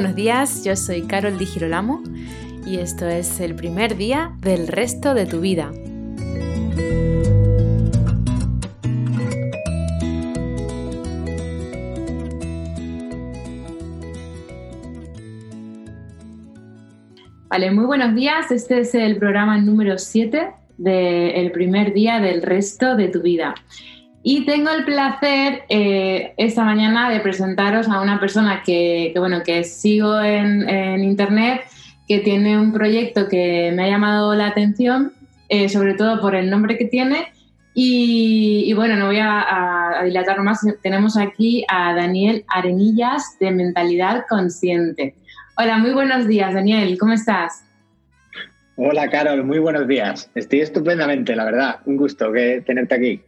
buenos días, yo soy Carol Di Girolamo y esto es el primer día del resto de tu vida. Vale, muy buenos días. Este es el programa número 7 del primer día del resto de tu vida. Y tengo el placer eh, esta mañana de presentaros a una persona que, bueno, que sigo en, internet, que tiene un proyecto que me ha llamado la atención, eh, sobre todo por el nombre que tiene. Y, bueno, no voy a, dilatar más. Tenemos aquí a Daniel Arenillas de Mentalidad Consciente. Hola, muy buenos días, Daniel. ¿Cómo estás? Hola, Carol. Muy buenos días. Estoy estupendamente, la verdad. Un gusto que tenerte aquí.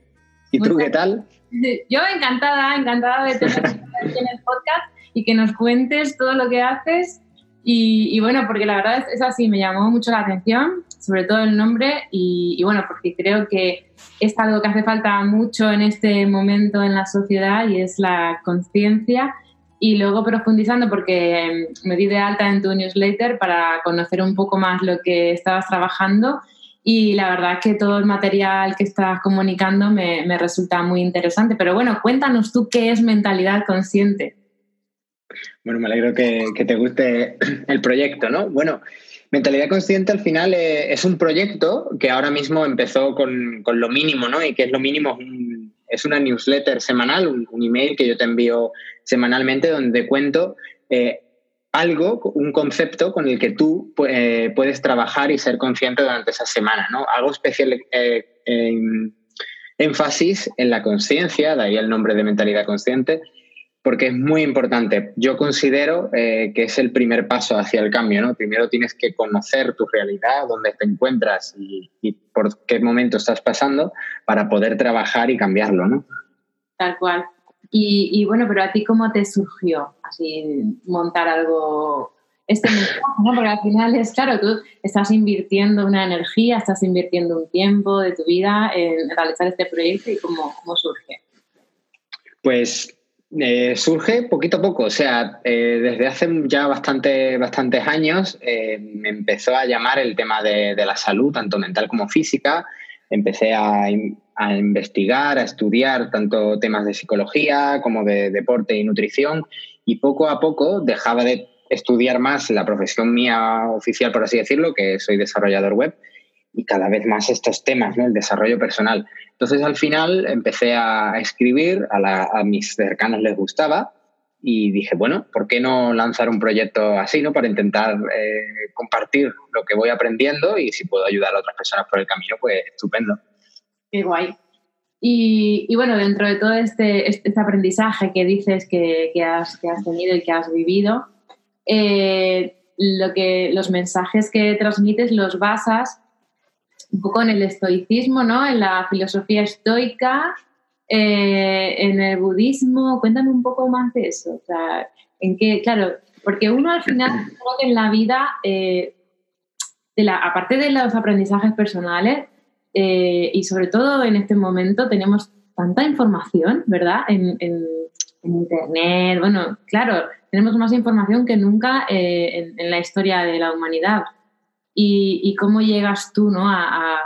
¿Y tú qué tal? Yo encantada, encantada de tenerte aquí en el podcast y que nos cuentes todo lo que haces. Y, bueno, porque la verdad es, así, me llamó mucho la atención, sobre todo el nombre, y, bueno, porque creo que es algo que hace falta mucho en este momento en la sociedad y es la conciencia. Y luego profundizando, porque me di de alta en tu newsletter para conocer un poco más lo que estabas trabajando y la verdad que todo el material que estás comunicando me, me, resulta muy interesante. Pero bueno, cuéntanos tú qué es mentalidad consciente. Bueno, me alegro que, que te guste el proyecto, ¿no? Bueno, Mentalidad Consciente al final eh, es un proyecto que ahora mismo empezó con, con, lo mínimo, ¿no? Y que es lo mínimo, es una newsletter semanal, un, un, email que yo te envío semanalmente donde cuento eh, algo, un concepto con el que tú eh, puedes trabajar y ser consciente durante esa semana, ¿no? Algo especial, eh, énfasis en la conciencia, de ahí el nombre de mentalidad consciente, porque es muy importante. Yo considero eh, que es el primer paso hacia el cambio, ¿no? Primero tienes que conocer tu realidad, dónde te encuentras y, y por qué momento estás pasando para poder trabajar y cambiarlo, ¿no? Tal cual. Y, bueno, pero a ti cómo te surgió así montar algo, este mensaje, ¿no? Porque al final es claro, tú estás invirtiendo una energía, estás invirtiendo un tiempo de tu vida en realizar este proyecto y cómo, cómo surge. Pues eh, surge poquito a poco, o sea, eh, desde hace ya bastante, bastantes años eh, me empezó a llamar el tema de, de, la salud, tanto mental como física. Empecé a, a investigar, a estudiar tanto temas de psicología como de deporte y nutrición y poco a poco dejaba de estudiar más la profesión mía oficial, por así decirlo, que soy desarrollador web, y cada vez más estos temas, ¿no? el desarrollo personal. Entonces al final empecé a escribir, a, mis cercanos les gustaba y dije, bueno, ¿por qué no lanzar un proyecto así, ¿no? Para intentar eh, compartir lo que voy aprendiendo y si puedo ayudar a otras personas por el camino, pues estupendo. Qué guay. Y, bueno, dentro de todo este, este, este aprendizaje que dices que, que, has, que, has, tenido y que has vivido, eh, lo que, los mensajes que transmites los basas un poco en el estoicismo, ¿no? En la filosofía estoica, eh, en el budismo. Cuéntame un poco más de eso. O sea, en qué, claro, porque uno al final creo que en la vida, eh, de la, aparte de los aprendizajes personales, eh, y sobre todo en este momento tenemos tanta información, ¿verdad? En, Internet, bueno, claro, tenemos más información que nunca eh, en, la historia de la humanidad. Y, cómo llegas tú ¿no? a,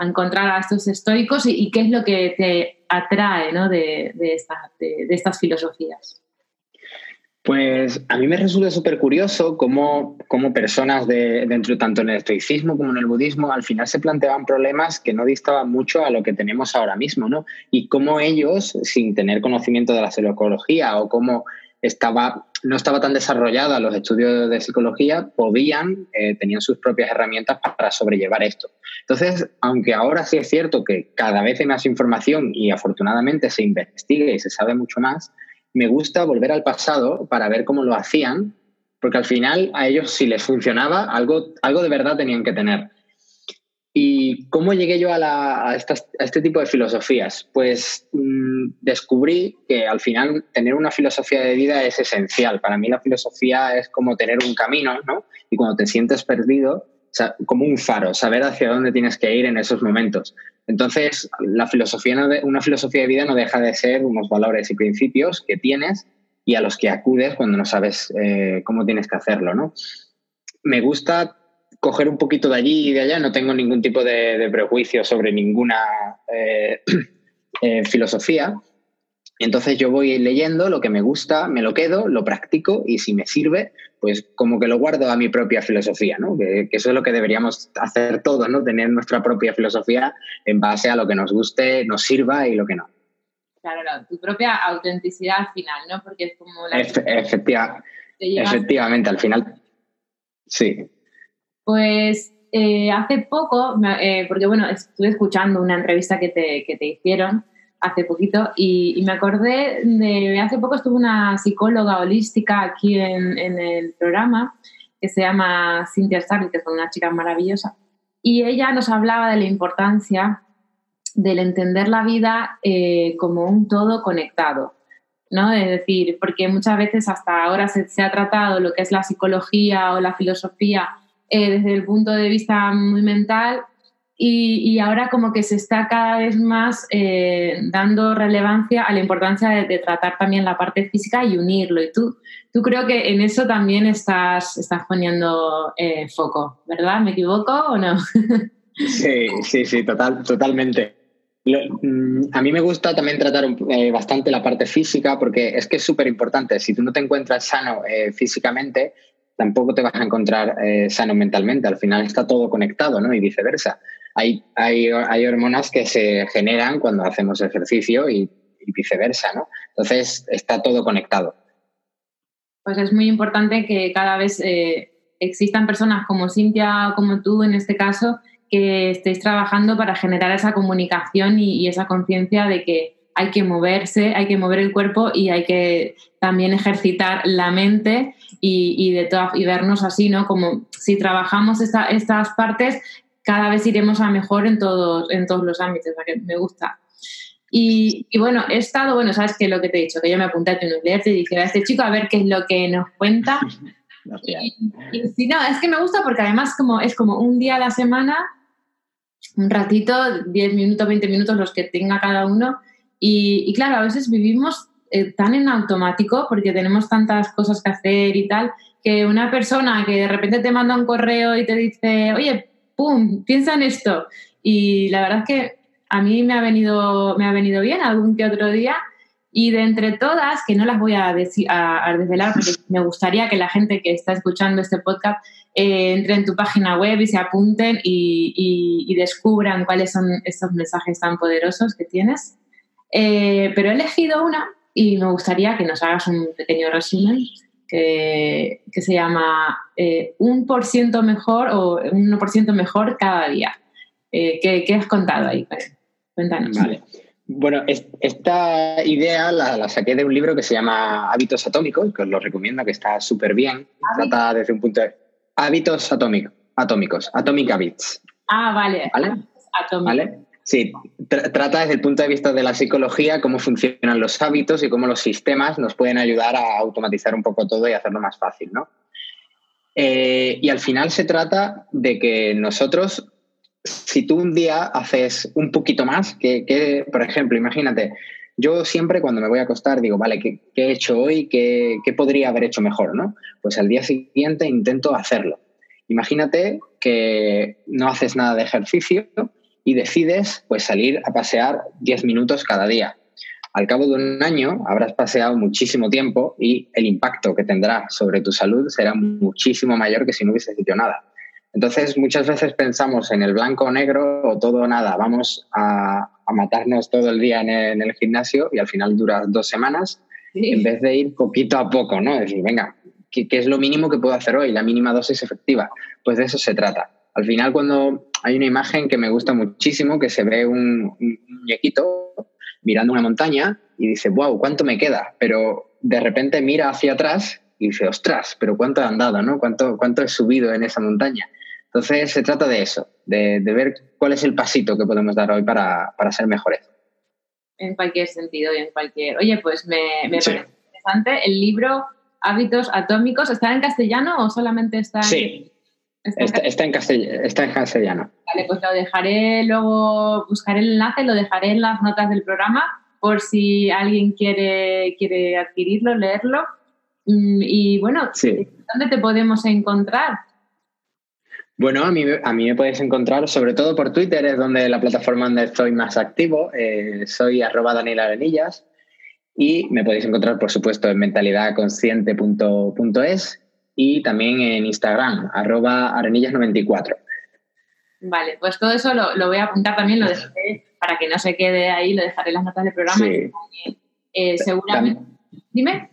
encontrar a estos estoicos y, qué es lo que te atrae ¿no? de, de estas filosofías? Pues a mí me resulta súper curioso cómo, cómo, personas de, dentro, tanto en el estoicismo como en el budismo, al final se planteaban problemas que no distaban mucho a lo que tenemos ahora mismo, ¿no? Y cómo ellos, sin tener conocimiento de la psicología o cómo estaba, no estaba tan desarrollada los estudios de psicología, podían, eh, tenían sus propias herramientas para sobrellevar esto. Entonces, aunque ahora sí es cierto que cada vez hay más información y afortunadamente se investiga y se sabe mucho más, me gusta volver al pasado para ver cómo lo hacían, porque al final a ellos si les funcionaba, algo, algo de verdad tenían que tener. ¿Y cómo llegué yo a, este tipo de filosofías? Pues mm, descubrí que al final tener una filosofía de vida es esencial. Para mí la filosofía es como tener un camino, ¿no? Y cuando te sientes perdido, como un faro, saber hacia dónde tienes que ir en esos momentos. Entonces, la filosofía una filosofía de vida no deja de ser unos valores y principios que tienes y a los que acudes cuando no sabes eh, cómo tienes que hacerlo, ¿no? Me gusta coger un poquito de allí y de allá, no tengo ningún tipo de, prejuicio sobre ninguna eh, eh, filosofía. Entonces yo voy leyendo lo que me gusta, me lo quedo, lo practico y si me sirve, pues como que lo guardo a mi propia filosofía, ¿no? Que, eso es lo que deberíamos hacer todos, ¿no? Tener nuestra propia filosofía en base a lo que nos guste, nos sirva y lo que no. Claro, tu propia autenticidad al final, ¿no? Porque es como la... efectivamente, al final, sí. Pues eh, hace poco, eh, porque bueno, estuve escuchando una entrevista que te, que te hicieron hace poquito y, me acordé de, hace poco estuvo una psicóloga holística aquí en, en el programa que se llama Cynthia Starling, que es una chica maravillosa, y ella nos hablaba de la importancia del entender la vida eh, como un todo conectado. ¿no? Es decir, porque muchas veces hasta ahora se, se, ha tratado lo que es la psicología o la filosofía eh, desde el punto de vista muy mental y, ahora como que se está cada vez más eh, dando relevancia a la importancia de, tratar también la parte física y unirlo. Y tú, tú creo que en eso también estás, estás poniendo foco, ¿verdad? ¿Me equivoco o no? Sí, sí, sí, total, totalmente. Mm, a mí me gusta también tratar eh, bastante la parte física porque es que es súper importante. Si tú no te encuentras sano eh, físicamente, tampoco te vas a encontrar eh, sano mentalmente. Al final está todo conectado, ¿no? Y viceversa. Hay, hay, hay hormonas que se generan cuando hacemos ejercicio y, viceversa, ¿no? Entonces está todo conectado. Pues es muy importante que cada vez existan personas como Cintia o como tú en este caso que estéis trabajando para generar esa comunicación y, esa conciencia de que hay que moverse, hay que mover el cuerpo y hay que también ejercitar la mente y, de y vernos así, ¿no? Como si trabajamos estas partes, cada vez iremos a mejor en todos, en todos los ámbitos, que me gusta. Y, bueno, he estado, bueno, sabes que lo que te he dicho, que yo me apunté a tu newsletter y dije a este chico a ver qué es lo que nos cuenta. y, y, sí, no, es que me gusta porque además como, es como un día a la semana un ratito, 10 minutos, 20 minutos, los que tenga cada uno. Y, claro, a veces vivimos eh, tan en automático porque tenemos tantas cosas que hacer y tal, que una persona que de repente te manda un correo y te dice, oye, ¡pum!, piensa en esto. Y la verdad es que a mí me ha venido, me ha venido bien algún que otro día. Y de entre todas, que no las voy a, decir, a desvelar porque me gustaría que la gente que está escuchando este podcast eh, entren en tu página web y se apunten y, descubran cuáles son estos mensajes tan poderosos que tienes. Eh, pero he elegido una y me gustaría que nos hagas un pequeño resumen que, se llama eh, un por ciento mejor o un por ciento mejor cada día. ¿qué, has contado ahí? Cuéntanos. Vale. Bueno, esta idea la, saqué de un libro que se llama Hábitos Atómicos, que os lo recomiendo, que está súper bien. Trata desde un punto de Hábitos atómicos, atómicos, Atomic Habits. Ah, vale. ¿Vale? Sí, trata desde el punto de vista de la psicología cómo funcionan los hábitos y cómo los sistemas nos pueden ayudar a automatizar un poco todo y hacerlo más fácil, ¿no? Eh, y al final se trata de que nosotros, si tú un día haces un poquito más, que, por ejemplo, imagínate, yo siempre cuando me voy a acostar digo, vale, ¿qué, he hecho hoy? ¿Qué, podría haber hecho mejor? ¿no? Pues al día siguiente intento hacerlo. Imagínate que no haces nada de ejercicio y decides pues, salir a pasear 10 minutos cada día. Al cabo de un año habrás paseado muchísimo tiempo y el impacto que tendrá sobre tu salud será muchísimo mayor que si no hubieses hecho nada. Entonces, muchas veces pensamos en el blanco o negro o todo o nada. Vamos a, matarnos todo el día en el, gimnasio y al final dura dos semanas en vez de ir poquito a poco, ¿no? Decir, venga, ¿qué, es lo mínimo que puedo hacer hoy? La mínima dosis efectiva. Pues de eso se trata. Al final, cuando hay una imagen que me gusta muchísimo, que se ve un, un muñequito mirando una montaña y dice, wow, ¿cuánto me queda? Pero de repente mira hacia atrás y dice, ostras, pero ¿cuánto he andado, no? ¿Cuánto, cuánto he subido en esa montaña? Entonces se trata de eso, de, ver cuál es el pasito que podemos dar hoy para, ser mejores. En cualquier sentido y en cualquier... Oye, pues me, parece interesante. El libro Hábitos Atómicos, ¿está en castellano o solamente está en... Sí, está, en castellano. Vale, pues lo dejaré luego, buscaré el enlace, lo dejaré en las notas del programa por si alguien quiere, quiere adquirirlo, leerlo. Mm, y bueno, ¿dónde te podemos encontrar? Bueno, a mí, a mí me puedes encontrar sobre todo por Twitter, es donde la plataforma donde estoy más activo. Eh, soy arroba Daniel Arenillas y me podéis encontrar, por supuesto, en mentalidadconsciente.es y también en Instagram, arroba arenillas94. Vale, pues todo eso lo, voy a apuntar también, lo dejaré para que no se quede ahí, lo dejaré en las notas del programa. Eh, seguramente. Dime.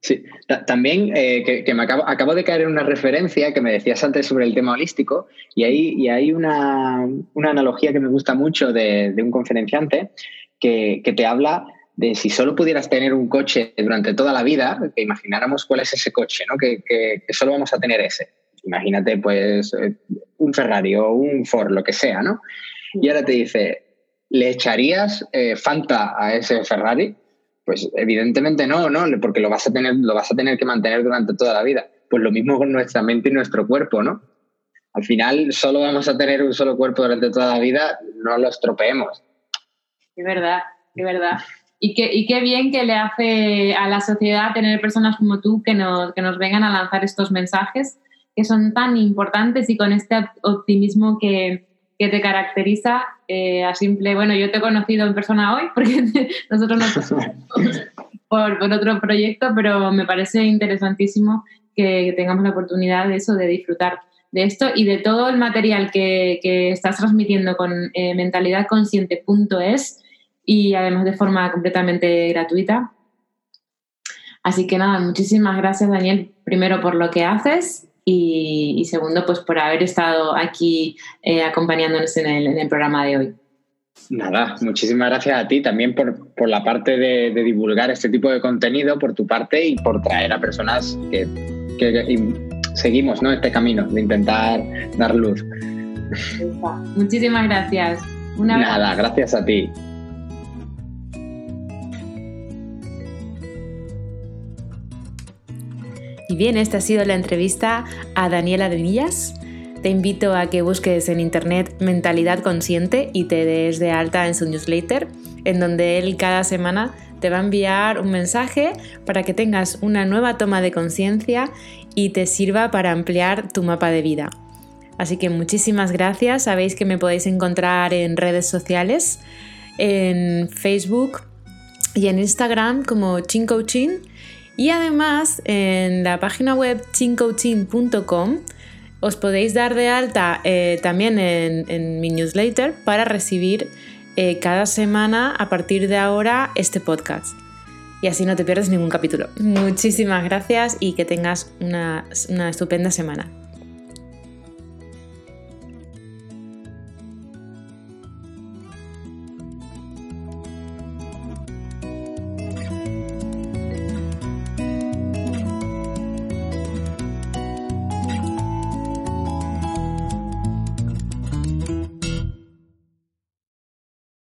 Sí, también eh, que, me acabo, de caer en una referencia que me decías antes sobre el tema holístico y hay, y hay una, analogía que me gusta mucho de, un conferenciante que, te habla de si solo pudieras tener un coche durante toda la vida, que imagináramos cuál es ese coche, ¿no? que, que solo vamos a tener ese. Imagínate, pues, eh, un Ferrari o un Ford, lo que sea, ¿no? Y ahora te dice, ¿le echarías eh, Fanta a ese Ferrari? Pues evidentemente no, ¿no? Porque lo vas a tener, lo vas a tener que mantener durante toda la vida. Pues lo mismo con nuestra mente y nuestro cuerpo, ¿no? Al final solo vamos a tener un solo cuerpo durante toda la vida, no lo estropeemos. Es verdad, es verdad. Y y qué bien que le hace a la sociedad tener personas como tú que nos, que nos vengan a lanzar estos mensajes que son tan importantes y con este optimismo que, que te caracteriza eh, a simple, bueno, yo te he conocido en persona hoy porque nosotros nos por, por otro proyecto, pero me parece interesantísimo que tengamos la oportunidad de eso, de disfrutar de esto y de todo el material que, que estás transmitiendo con eh, mentalidadconsciente.es y además de forma completamente gratuita. Así que nada, muchísimas gracias Daniel, primero por lo que haces y, segundo, pues por haber estado aquí eh, acompañándonos en el, programa de hoy. Nada, muchísimas gracias a ti también por, por la parte de, divulgar este tipo de contenido, por tu parte y por traer a personas que, que, seguimos ¿no? este camino de intentar dar luz. Muchísimas gracias. Nada, gracias a ti. Bien, esta ha sido la entrevista a Daniela Denillas. Te invito a que busques en internet Mentalidad Consciente y te des de alta en su newsletter, en donde él cada semana te va a enviar un mensaje para que tengas una nueva toma de conciencia y te sirva para ampliar tu mapa de vida. Así que muchísimas gracias. Sabéis que me podéis encontrar en redes sociales, en Facebook y en Instagram como ChinCoaching y además en la página web chincoaching.com os podéis dar de alta eh, también en, mi newsletter para recibir eh, cada semana a partir de ahora este podcast. Y así no te pierdes ningún capítulo. Muchísimas gracias y que tengas una estupenda semana.